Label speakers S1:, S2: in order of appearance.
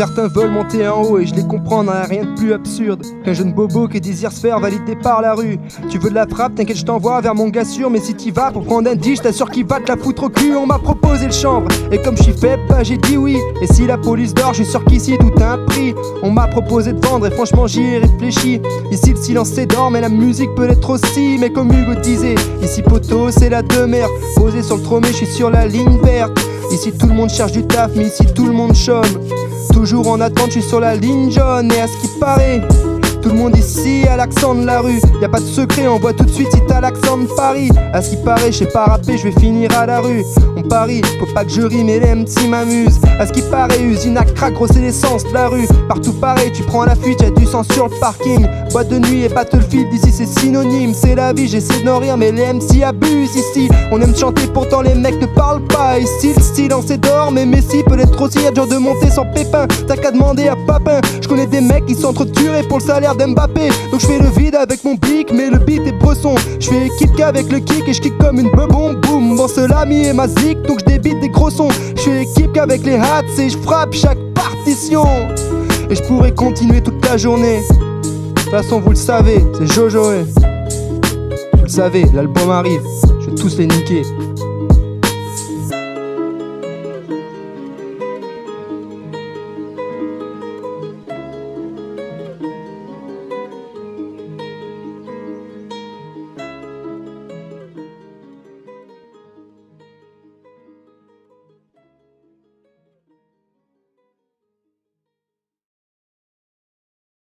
S1: Certains veulent monter en haut et je les comprends, rien de plus absurde qu'un jeune bobo qui désire se faire valider par la rue. Tu veux de la frappe, t'inquiète, je t'envoie vers mon gars sûr, mais si t'y vas pour prendre un 10, je t'assure qu'il va te la foutre au cul. On m'a proposé le chanvre, et comme je suis faible, bah j'ai dit oui. Et si la police dort, je suis sûr qu'ici tout a un prix. On m'a proposé de vendre, et franchement j'y ai réfléchi. Ici le silence s'édort, mais la musique peut l'être aussi. Mais comme Hugo disait, ici poteau, c'est la demeure. Posé sur le trône, je suis sur la ligne verte. Ici tout le monde cherche du taf, mais ici tout le monde chôme. Toujours en attente, je suis sur la ligne jaune, et à ce qui paraît. Tout le monde ici a l'accent de la rue. Y a pas de secret, on voit tout de suite si t'as l'accent de Paris. À ce qui paraît, je sais pas rapper, je vais finir à la rue. On parie, faut pas que je rime et les MC m'amusent. À ce qui paraît, usine à crack, grosse l'essence de la rue. Partout pareil, tu prends la fuite, y'a du sang sur le parking. Boîte de nuit et battlefield, ici c'est synonyme. C'est la vie, j'essaie de n'en rien, mais les MC abusent ici. On aime chanter, pourtant les mecs ne parlent pas. Ici, le silence est d'or, mais Messi peut être aussi dur de monter sans pépin. T'as qu'à demander à Papin. Je connais des mecs qui s'entretuent pour le salaire d'Mbappé. Donc je fais le vide avec mon pic, mais le beat est bresson. Je fais kick avec le kick et je kick comme une bebon. Boum, bon l'ami et ma zik, donc je débite des gros sons. Je fais kick avec les hats et je frappe chaque partition. Et je pourrais continuer toute la journée. De toute façon, vous le savez, c'est Jojo. Vous le savez, l'album arrive, je vais tous les niquer.